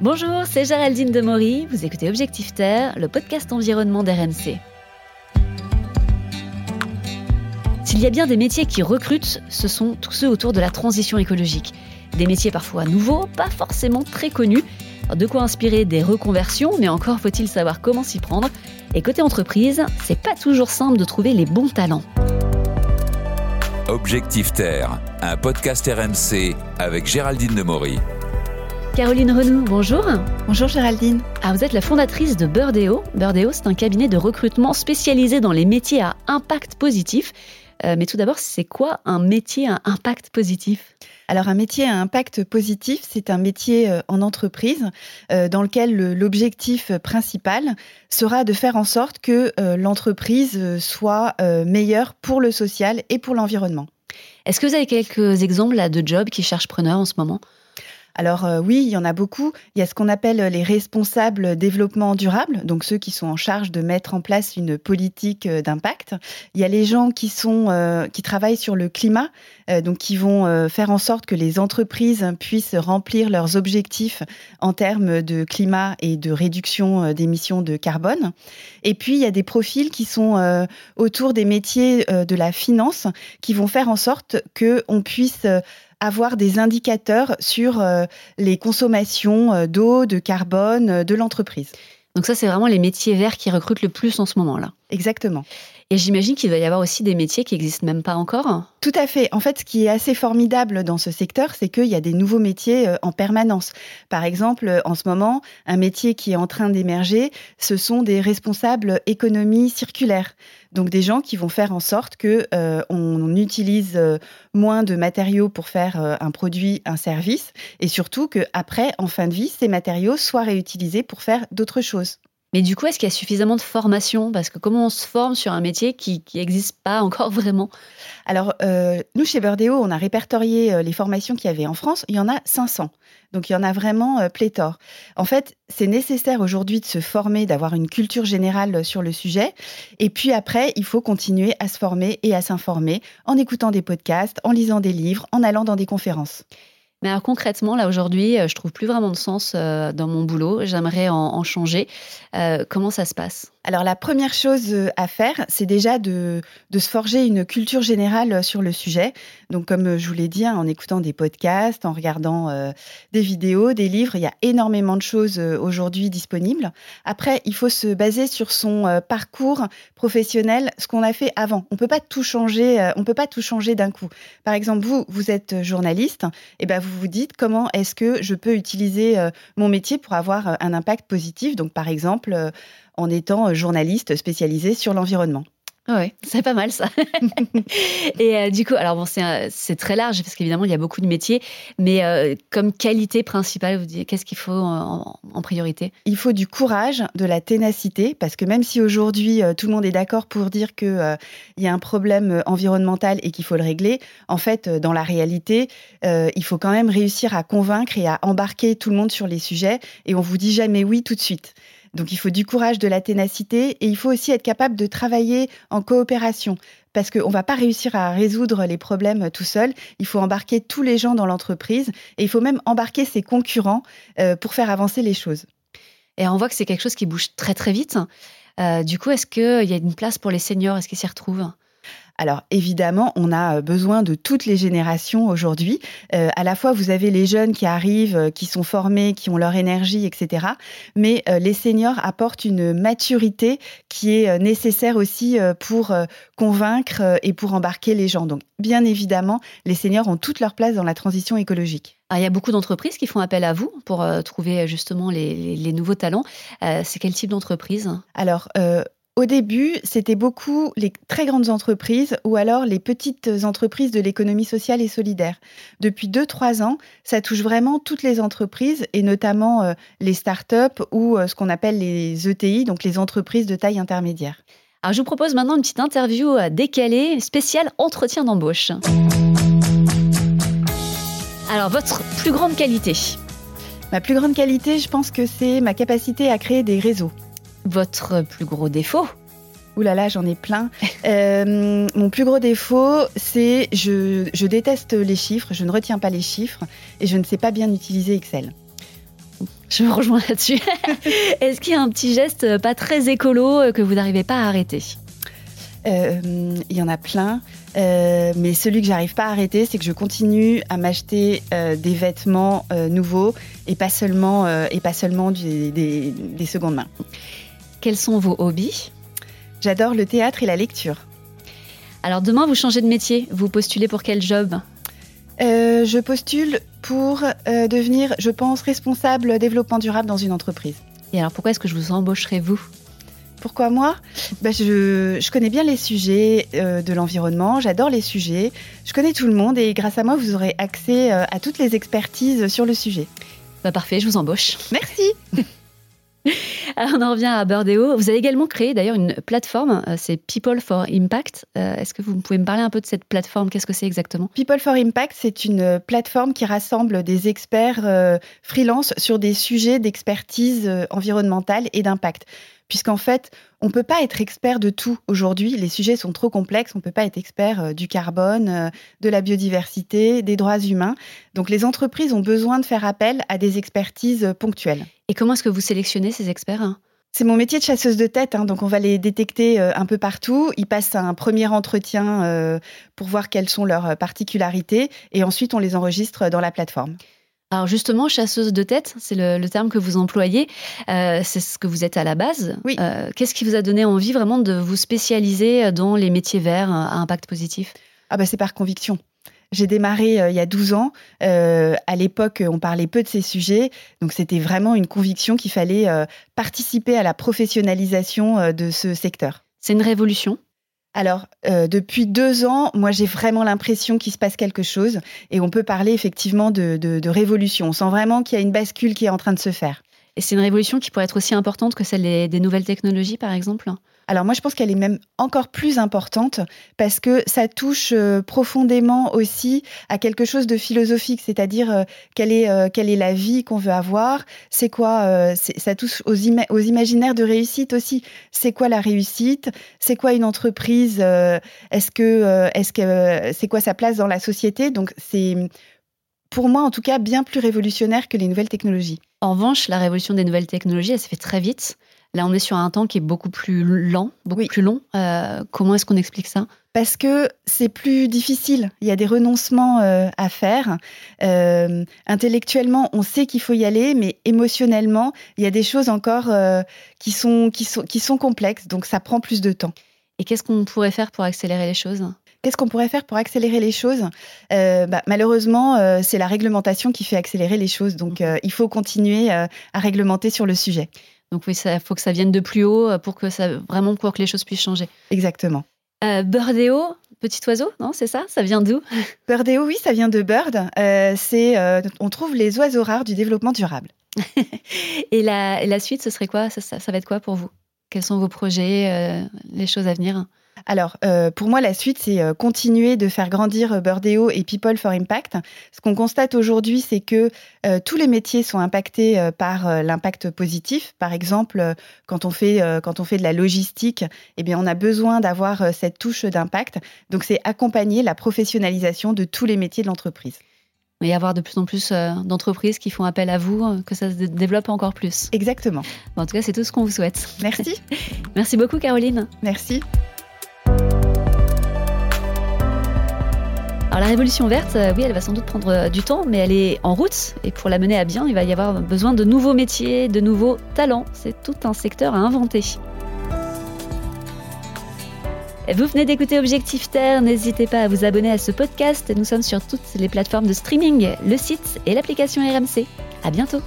Bonjour, c'est Géraldine Demory. Vous écoutez Objectif Terre, le podcast environnement d'RMC. S'il y a bien des métiers qui recrutent, ce sont tous ceux autour de la transition écologique. Des métiers parfois nouveaux, pas forcément très connus. De quoi inspirer des reconversions, mais encore faut-il savoir comment s'y prendre. Et côté entreprise, c'est pas toujours simple de trouver les bons talents. Objectif Terre, un podcast RMC avec Géraldine Demory. Caroline Renou, bonjour. Bonjour Géraldine. Ah, vous êtes la fondatrice de Birdeo. Birdeo, c'est un cabinet de recrutement spécialisé dans les métiers à impact positif. Euh, mais tout d'abord, c'est quoi un métier à impact positif? Alors un métier à impact positif, c'est un métier euh, en entreprise euh, dans lequel l'objectif principal sera de faire en sorte que l'entreprise soit meilleure pour le social et pour l'environnement. Est-ce que vous avez quelques exemples là, de jobs qui cherchent preneurs en ce moment? Alors euh, oui, il y en a beaucoup. Il y a ce qu'on appelle les responsables développement durable, donc ceux qui sont en charge de mettre en place une politique euh, d'impact. Il y a les gens qui sont euh, qui travaillent sur le climat, donc qui vont faire en sorte que les entreprises puissent remplir leurs objectifs en termes de climat et de réduction d'émissions de carbone. Et puis il y a des profils qui sont autour des métiers de la finance qui vont faire en sorte que on puisse avoir des indicateurs sur euh, les consommations euh, d'eau, de carbone euh, de l'entreprise. Donc ça, c'est vraiment les métiers verts qui recrutent le plus en ce moment-là. Exactement. Et j'imagine qu'il va y avoir aussi des métiers qui n'existent même pas encore. Tout à fait. En fait, ce qui est assez formidable dans ce secteur, c'est qu'il y a des nouveaux métiers euh, en permanence. Par exemple, en ce moment, un métier qui est en train d'émerger, ce sont des responsables économie circulaire. Donc des gens qui vont faire en sorte que euh, on utilise euh, moins de matériaux pour faire un produit, un service, et surtout que après, en fin de vie, ces matériaux soient réutilisés pour faire d'autres choses. Mais du coup, est-ce qu'il y a suffisamment de formation? Parce que comment on se forme sur un métier qui n'existe pas encore vraiment? Alors, euh, nous, chez Burdeo, on a répertorié euh, les formations qu'il y avait en France. Il y en a 500. Donc, il y en a vraiment euh, pléthore. En fait, c'est nécessaire aujourd'hui de se former, d'avoir une culture générale sur le sujet. Et puis après, il faut continuer à se former et à s'informer en écoutant des podcasts, en lisant des livres, en allant dans des conférences. Mais alors concrètement, là aujourd'hui, euh, je trouve plus vraiment de sens euh, dans mon boulot. J'aimerais en, changer. Euh, comment ça se passe? Alors la première chose à faire, c'est déjà de, se forger une culture générale sur le sujet. Donc comme je vous l'ai dit, hein, en écoutant des podcasts, en regardant des vidéos, des livres, il y a énormément de choses aujourd'hui disponibles. Après, il faut se baser sur son parcours professionnel, ce qu'on a fait avant. On peut pas tout changer. on peut pas tout changer d'un coup. Par exemple, vous, vous êtes journaliste, et ben vous vous vous dites comment est-ce que je peux utiliser euh, mon métier pour avoir euh, un impact positif? Donc, par exemple, euh, en étant journaliste spécialisé sur l'environnement. Oui, c'est pas mal ça. et euh, du coup, alors bon, c'est très large parce qu'évidemment, il y a beaucoup de métiers, mais euh, comme qualité principale, vous dites, qu'est-ce qu'il faut en, priorité? Il faut du courage, de la ténacité, parce que même si aujourd'hui, euh, tout le monde est d'accord pour dire qu'il il y a un problème environnemental et qu'il faut le régler, en fait, dans la réalité, il faut quand même réussir à convaincre et à embarquer tout le monde sur les sujets, et on vous dit jamais oui tout de suite. Donc il faut du courage, de la ténacité et il faut aussi être capable de travailler en coopération parce qu'on ne va pas réussir à résoudre les problèmes tout seul. Il faut embarquer tous les gens dans l'entreprise et il faut même embarquer ses concurrents euh, pour faire avancer les choses. Et on voit que c'est quelque chose qui bouge très très vite. Euh, du coup, est-ce qu'il y a une place pour les seniors? Est-ce qu'ils s'y retrouvent? Alors évidemment, on a euh, besoin de toutes les générations aujourd'hui. Euh, à la fois, vous avez les jeunes qui arrivent, euh, qui sont formés, qui ont leur énergie, etc. Mais les seniors apportent une maturité qui est nécessaire aussi pour convaincre et pour embarquer les gens. Donc bien évidemment, les seniors ont toute leur place dans la transition écologique. il y a beaucoup d'entreprises qui font appel à vous pour trouver justement les, nouveaux talents. c'est quel type d'entreprise? Alors, au début, c'était beaucoup les très grandes entreprises ou alors les petites entreprises de l'économie sociale et solidaire. Depuis 2-3 ans, ça touche vraiment toutes les entreprises et notamment euh, les start-up ou euh, ce qu'on appelle les ETI, donc les entreprises de taille intermédiaire. Alors je vous propose maintenant une petite interview euh, décalée, spéciale entretien d'embauche. Alors votre plus grande qualité? Ma plus grande qualité, je pense que c'est ma capacité à créer des réseaux. Votre plus gros défaut Ouh là là, j'en ai plein. Euh, mon plus gros défaut, c'est je, je déteste les chiffres, je ne retiens pas les chiffres et je ne sais pas bien utiliser Excel. Je me rejoins là-dessus. Est-ce qu'il y a un petit geste pas très écolo que vous n'arrivez pas à arrêter? Il y en a plein. mais celui que j'arrive pas à arrêter, c'est que je continue à m'acheter des vêtements nouveaux et pas seulement, et pas seulement des, des secondes mains. Quels sont vos hobbies? J'adore le théâtre et la lecture. Alors demain, vous changez de métier. Vous postulez pour quel job? Euh, Je postule pour euh, devenir, je pense, responsable développement durable dans une entreprise. Et alors pourquoi est-ce que je vous embaucherai vous? Pourquoi moi? Bah, je, connais bien les sujets euh, de l'environnement, j'adore les sujets, je connais tout le monde et grâce à moi, vous aurez accès à toutes les expertises sur le sujet. Bah, parfait, je vous embauche. Merci. On en revient à Burdeo. Vous avez également créé d'ailleurs une plateforme, euh, c'est People for Impact. Euh, est-ce que vous pouvez me parler un peu de cette plateforme? Qu'est-ce que c'est exactement? People for Impact, c'est une plateforme qui rassemble des experts euh, freelance sur des sujets d'expertise environnementale et d'impact puisqu'en fait, on ne peut pas être expert de tout aujourd'hui. Les sujets sont trop complexes. On ne peut pas être expert euh, du carbone, euh, de la biodiversité, des droits humains. Donc les entreprises ont besoin de faire appel à des expertises euh, ponctuelles. Et comment est-ce que vous sélectionnez ces experts hein? C'est mon métier de chasseuse de tête, hein, donc on va les détecter un peu partout. Ils passent un premier entretien pour voir quelles sont leurs particularités et ensuite on les enregistre dans la plateforme. Alors justement, chasseuse de tête, c'est le, terme que vous employez. Euh, c'est ce que vous êtes à la base. Oui. Euh, qu'est-ce qui vous a donné envie vraiment de vous spécialiser dans les métiers verts à impact positif? Ah bah c'est par conviction. J'ai démarré euh, il y a 12 ans. à l'époque, on parlait peu de ces sujets. Donc, c'était vraiment une conviction qu'il fallait participer à la professionnalisation de ce secteur. C'est une révolution? Alors, euh, depuis deux ans, moi, j'ai vraiment l'impression qu'il se passe quelque chose et on peut parler effectivement de, révolution. On sent vraiment qu'il y a une bascule qui est en train de se faire. Et c'est une révolution qui pourrait être aussi importante que celle des nouvelles technologies, par exemple? Alors moi, je pense qu'elle est même encore plus importante parce que ça touche euh, profondément aussi à quelque chose de philosophique, c'est-à-dire euh, quelle, est, euh, quelle est la vie qu'on veut avoir, c'est quoi, ça touche aux, imaginaires de réussite aussi. C'est quoi la réussite? C'est quoi une entreprise Est-ce que, est-ce c'est quoi sa place dans la société? Donc c'est pour moi en tout cas bien plus révolutionnaire que les nouvelles technologies. En revanche, la révolution des nouvelles technologies, elle se fait très vite. Là, on est sur un temps qui est beaucoup plus lent, beaucoup plus long. Euh, comment est-ce qu'on explique ça? Parce que c'est plus difficile. Il y a des renoncements euh, à faire. Euh, intellectuellement, on sait qu'il faut y aller, mais émotionnellement, il y a des choses encore qui, sont, qui, sont, qui sont complexes. Donc, ça prend plus de temps. Et qu'est-ce qu'on pourrait faire pour accélérer les choses? Qu'est-ce qu'on pourrait faire pour accélérer les choses? Bah, Malheureusement, c'est la réglementation qui fait accélérer les choses. Donc, mmh. il faut continuer à réglementer sur le sujet. Donc oui, il faut que ça vienne de plus haut euh, pour que ça vraiment pour que les choses puissent changer. Exactement. Euh, Birdeo, petit oiseau, non C'est ça? Ça vient d'où? Birdeo, oui, ça vient de Bird. Euh, c'est, euh, on trouve les oiseaux rares du développement durable. et, la, la, suite, ce serait quoi? Ça, ça, va être quoi pour vous? Quels sont vos projets, les choses à venir? Alors, euh, pour moi, la suite, c'est euh, continuer de faire grandir euh, Burdeo et People for Impact. Ce qu'on constate aujourd'hui, c'est que tous les métiers sont impactés par l'impact positif. Par exemple, quand on fait quand on fait de la logistique, eh bien, on a besoin d'avoir cette touche d'impact. Donc, c'est accompagner la professionnalisation de tous les métiers de l'entreprise. Y avoir de plus en plus d'entreprises qui font appel à vous, que ça se développe encore plus. Exactement. en tout cas, c'est tout ce qu'on vous souhaite. Merci. Merci beaucoup, Caroline. Merci. La révolution verte, euh, oui, elle va sans doute prendre euh, du temps, mais elle est en route. Et pour la mener à bien, il va y avoir besoin de nouveaux métiers, de nouveaux talents. C'est tout un secteur à inventer. Vous venez d'écouter Objectif Terre, n'hésitez pas à vous abonner à ce podcast. Nous sommes sur toutes les plateformes de streaming, le site et l'application RMC. À bientôt.